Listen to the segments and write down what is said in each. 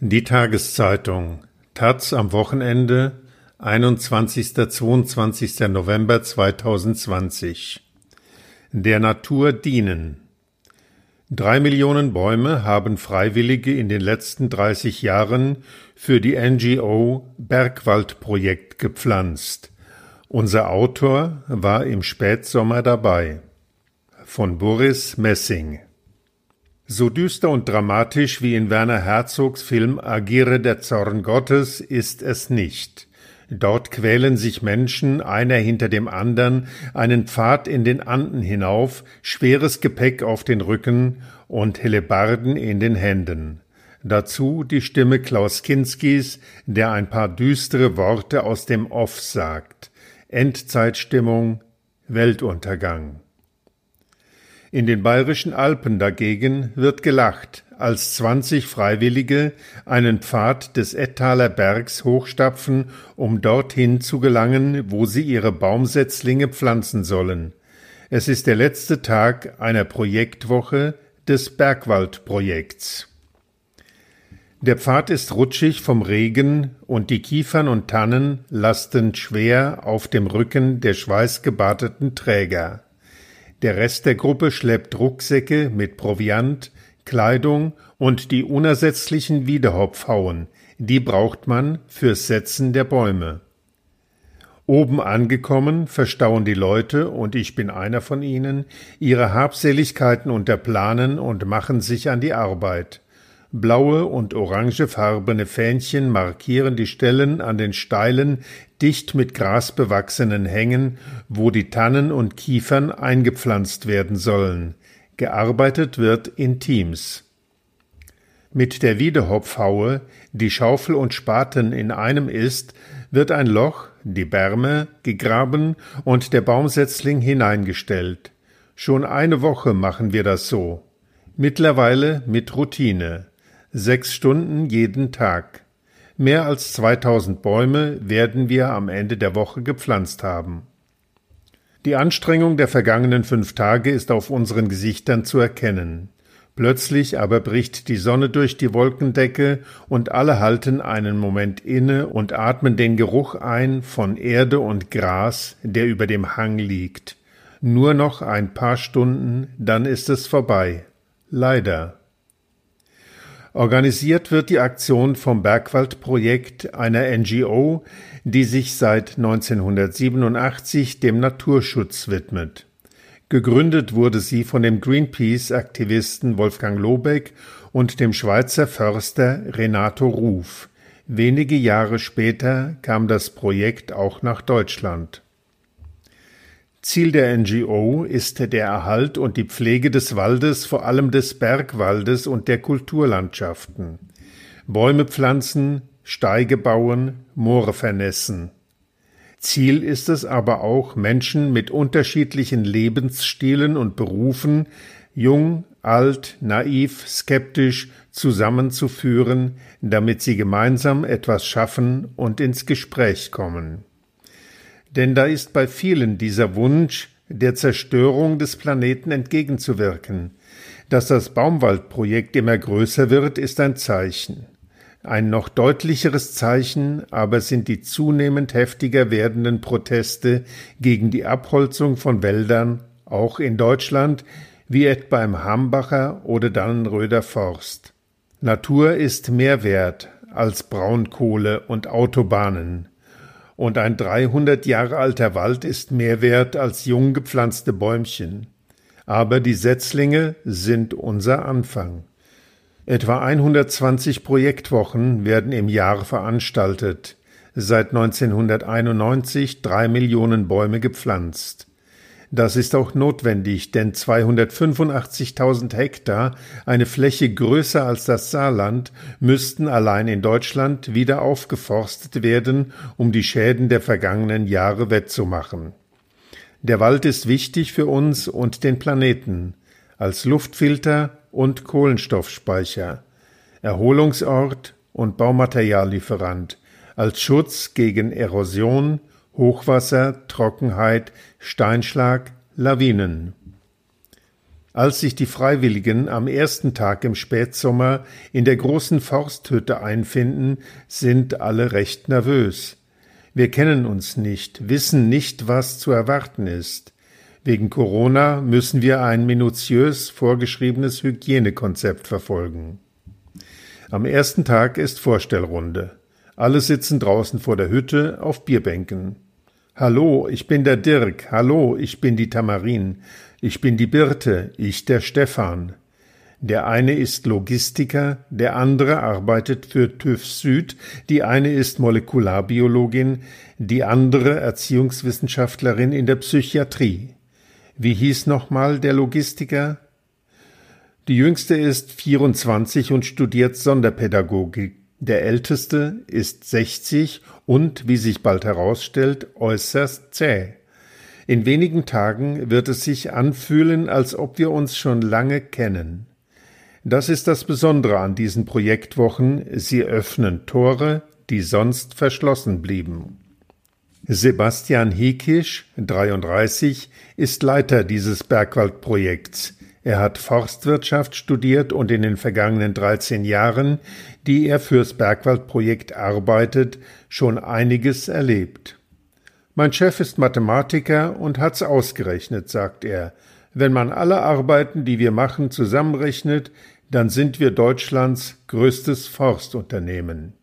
Die Tageszeitung Taz am Wochenende 21. 22. November 2020 Der Natur dienen Drei Millionen Bäume haben Freiwillige in den letzten 30 Jahren für die NGO Bergwaldprojekt gepflanzt. Unser Autor war im Spätsommer dabei. Von Boris Messing so düster und dramatisch wie in Werner Herzogs Film Agiere der Zorn Gottes ist es nicht. Dort quälen sich Menschen, einer hinter dem andern, einen Pfad in den Anden hinauf, schweres Gepäck auf den Rücken und Hellebarden in den Händen. Dazu die Stimme Klaus Kinskis, der ein paar düstere Worte aus dem Off sagt. Endzeitstimmung, Weltuntergang. In den bayerischen Alpen dagegen wird gelacht, als zwanzig Freiwillige einen Pfad des Ettaler Bergs hochstapfen, um dorthin zu gelangen, wo sie ihre Baumsetzlinge pflanzen sollen. Es ist der letzte Tag einer Projektwoche des Bergwaldprojekts. Der Pfad ist rutschig vom Regen und die Kiefern und Tannen lasten schwer auf dem Rücken der schweißgebadeten Träger. Der Rest der Gruppe schleppt Rucksäcke mit Proviant, Kleidung und die unersetzlichen Wiedehopfhauen, die braucht man fürs Setzen der Bäume. Oben angekommen verstauen die Leute, und ich bin einer von ihnen, ihre Habseligkeiten unter Planen und machen sich an die Arbeit. Blaue und orangefarbene Fähnchen markieren die Stellen an den steilen, dicht mit Gras bewachsenen Hängen, wo die Tannen und Kiefern eingepflanzt werden sollen. Gearbeitet wird in Teams. Mit der Wiedehopfhaue, die Schaufel und Spaten in einem ist, wird ein Loch, die Bärme, gegraben und der Baumsetzling hineingestellt. Schon eine Woche machen wir das so. Mittlerweile mit Routine sechs Stunden jeden Tag. Mehr als 2000 Bäume werden wir am Ende der Woche gepflanzt haben. Die Anstrengung der vergangenen fünf Tage ist auf unseren Gesichtern zu erkennen. Plötzlich aber bricht die Sonne durch die Wolkendecke und alle halten einen Moment inne und atmen den Geruch ein von Erde und Gras, der über dem Hang liegt. Nur noch ein paar Stunden, dann ist es vorbei. Leider. Organisiert wird die Aktion vom Bergwaldprojekt, einer NGO, die sich seit 1987 dem Naturschutz widmet. Gegründet wurde sie von dem Greenpeace-Aktivisten Wolfgang Lobeck und dem Schweizer Förster Renato Ruf. Wenige Jahre später kam das Projekt auch nach Deutschland. Ziel der NGO ist der Erhalt und die Pflege des Waldes, vor allem des Bergwaldes und der Kulturlandschaften. Bäume pflanzen, Steige bauen, Moore vernässen. Ziel ist es aber auch, Menschen mit unterschiedlichen Lebensstilen und Berufen, jung, alt, naiv, skeptisch, zusammenzuführen, damit sie gemeinsam etwas schaffen und ins Gespräch kommen. Denn da ist bei vielen dieser Wunsch, der Zerstörung des Planeten entgegenzuwirken. Dass das Baumwaldprojekt immer größer wird, ist ein Zeichen. Ein noch deutlicheres Zeichen aber sind die zunehmend heftiger werdenden Proteste gegen die Abholzung von Wäldern, auch in Deutschland, wie etwa im Hambacher oder Dannenröder Forst. Natur ist mehr wert als Braunkohle und Autobahnen und ein 300 Jahre alter Wald ist mehr wert als jung gepflanzte Bäumchen. Aber die Setzlinge sind unser Anfang. Etwa 120 Projektwochen werden im Jahr veranstaltet. Seit 1991 drei Millionen Bäume gepflanzt. Das ist auch notwendig, denn 285.000 Hektar, eine Fläche größer als das Saarland, müssten allein in Deutschland wieder aufgeforstet werden, um die Schäden der vergangenen Jahre wettzumachen. Der Wald ist wichtig für uns und den Planeten, als Luftfilter und Kohlenstoffspeicher, Erholungsort und Baumateriallieferant, als Schutz gegen Erosion, Hochwasser, Trockenheit, Steinschlag, Lawinen. Als sich die Freiwilligen am ersten Tag im Spätsommer in der großen Forsthütte einfinden, sind alle recht nervös. Wir kennen uns nicht, wissen nicht, was zu erwarten ist. Wegen Corona müssen wir ein minutiös vorgeschriebenes Hygienekonzept verfolgen. Am ersten Tag ist Vorstellrunde. Alle sitzen draußen vor der Hütte auf Bierbänken. Hallo, ich bin der Dirk. Hallo, ich bin die Tamarin. Ich bin die Birte, ich der Stefan. Der eine ist Logistiker, der andere arbeitet für TÜV Süd, die eine ist Molekularbiologin, die andere Erziehungswissenschaftlerin in der Psychiatrie. Wie hieß nochmal der Logistiker? Die jüngste ist 24 und studiert Sonderpädagogik. Der älteste ist 60 und, wie sich bald herausstellt, äußerst zäh. In wenigen Tagen wird es sich anfühlen, als ob wir uns schon lange kennen. Das ist das Besondere an diesen Projektwochen, sie öffnen Tore, die sonst verschlossen blieben. Sebastian Hekisch, 33, ist Leiter dieses Bergwaldprojekts. Er hat Forstwirtschaft studiert und in den vergangenen 13 Jahren, die er fürs Bergwaldprojekt arbeitet, schon einiges erlebt. Mein Chef ist Mathematiker und hat's ausgerechnet, sagt er. Wenn man alle Arbeiten, die wir machen, zusammenrechnet, dann sind wir Deutschlands größtes Forstunternehmen.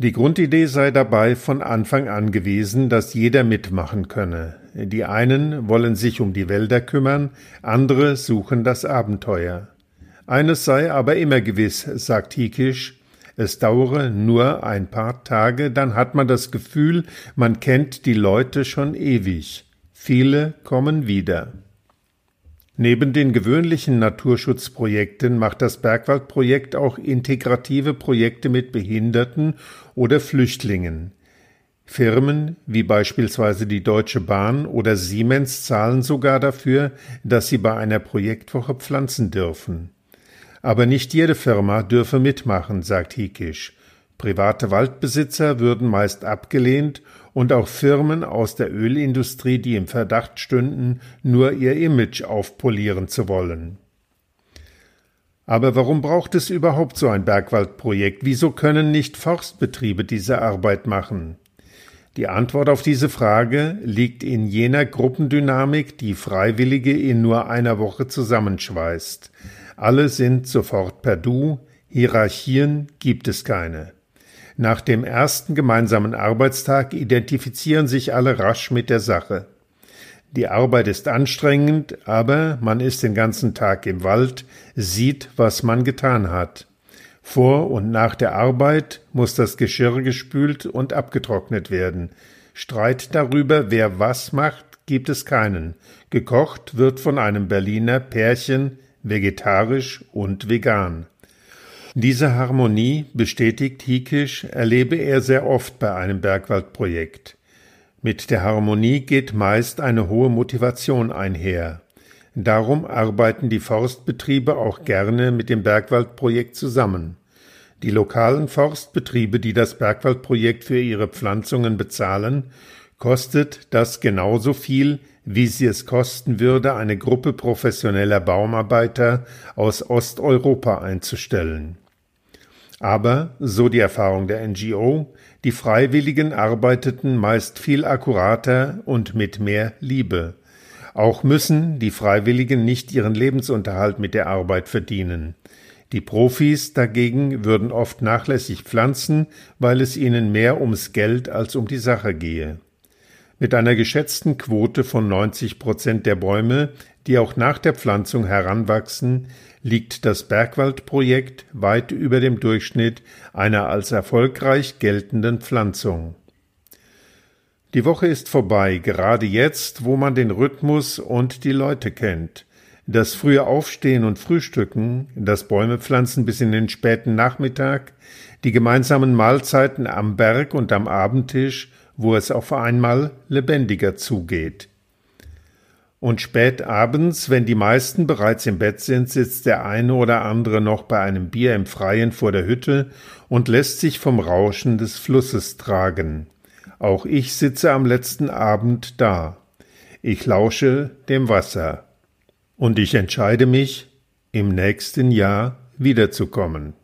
Die Grundidee sei dabei von Anfang an gewesen, dass jeder mitmachen könne. Die einen wollen sich um die Wälder kümmern, andere suchen das Abenteuer. Eines sei aber immer gewiss, sagt Hikisch, es dauere nur ein paar Tage, dann hat man das Gefühl, man kennt die Leute schon ewig. Viele kommen wieder. Neben den gewöhnlichen Naturschutzprojekten macht das Bergwaldprojekt auch integrative Projekte mit Behinderten oder Flüchtlingen. Firmen wie beispielsweise die Deutsche Bahn oder Siemens zahlen sogar dafür, dass sie bei einer Projektwoche pflanzen dürfen. Aber nicht jede Firma dürfe mitmachen, sagt Hikisch. Private Waldbesitzer würden meist abgelehnt und auch Firmen aus der Ölindustrie, die im Verdacht stünden, nur ihr Image aufpolieren zu wollen. Aber warum braucht es überhaupt so ein Bergwaldprojekt? Wieso können nicht Forstbetriebe diese Arbeit machen? Die Antwort auf diese Frage liegt in jener Gruppendynamik, die Freiwillige in nur einer Woche zusammenschweißt. Alle sind sofort per Du, Hierarchien gibt es keine. Nach dem ersten gemeinsamen Arbeitstag identifizieren sich alle rasch mit der Sache. Die Arbeit ist anstrengend, aber man ist den ganzen Tag im Wald, sieht, was man getan hat. Vor und nach der Arbeit muss das Geschirr gespült und abgetrocknet werden. Streit darüber, wer was macht, gibt es keinen. Gekocht wird von einem Berliner Pärchen vegetarisch und vegan. Diese Harmonie, bestätigt Hikisch, erlebe er sehr oft bei einem Bergwaldprojekt. Mit der Harmonie geht meist eine hohe Motivation einher. Darum arbeiten die Forstbetriebe auch gerne mit dem Bergwaldprojekt zusammen. Die lokalen Forstbetriebe, die das Bergwaldprojekt für ihre Pflanzungen bezahlen, kostet das genauso viel, wie sie es kosten würde, eine Gruppe professioneller Baumarbeiter aus Osteuropa einzustellen. Aber, so die Erfahrung der NGO, die Freiwilligen arbeiteten meist viel akkurater und mit mehr Liebe. Auch müssen die Freiwilligen nicht ihren Lebensunterhalt mit der Arbeit verdienen. Die Profis dagegen würden oft nachlässig pflanzen, weil es ihnen mehr ums Geld als um die Sache gehe. Mit einer geschätzten Quote von 90 Prozent der Bäume, die auch nach der Pflanzung heranwachsen, liegt das Bergwaldprojekt weit über dem Durchschnitt einer als erfolgreich geltenden Pflanzung. Die Woche ist vorbei, gerade jetzt, wo man den Rhythmus und die Leute kennt. Das frühe Aufstehen und Frühstücken, das Bäume pflanzen bis in den späten Nachmittag, die gemeinsamen Mahlzeiten am Berg und am Abendtisch wo es auf einmal lebendiger zugeht. Und spät abends, wenn die meisten bereits im Bett sind, sitzt der eine oder andere noch bei einem Bier im Freien vor der Hütte und lässt sich vom Rauschen des Flusses tragen. Auch ich sitze am letzten Abend da. Ich lausche dem Wasser. und ich entscheide mich, im nächsten Jahr wiederzukommen.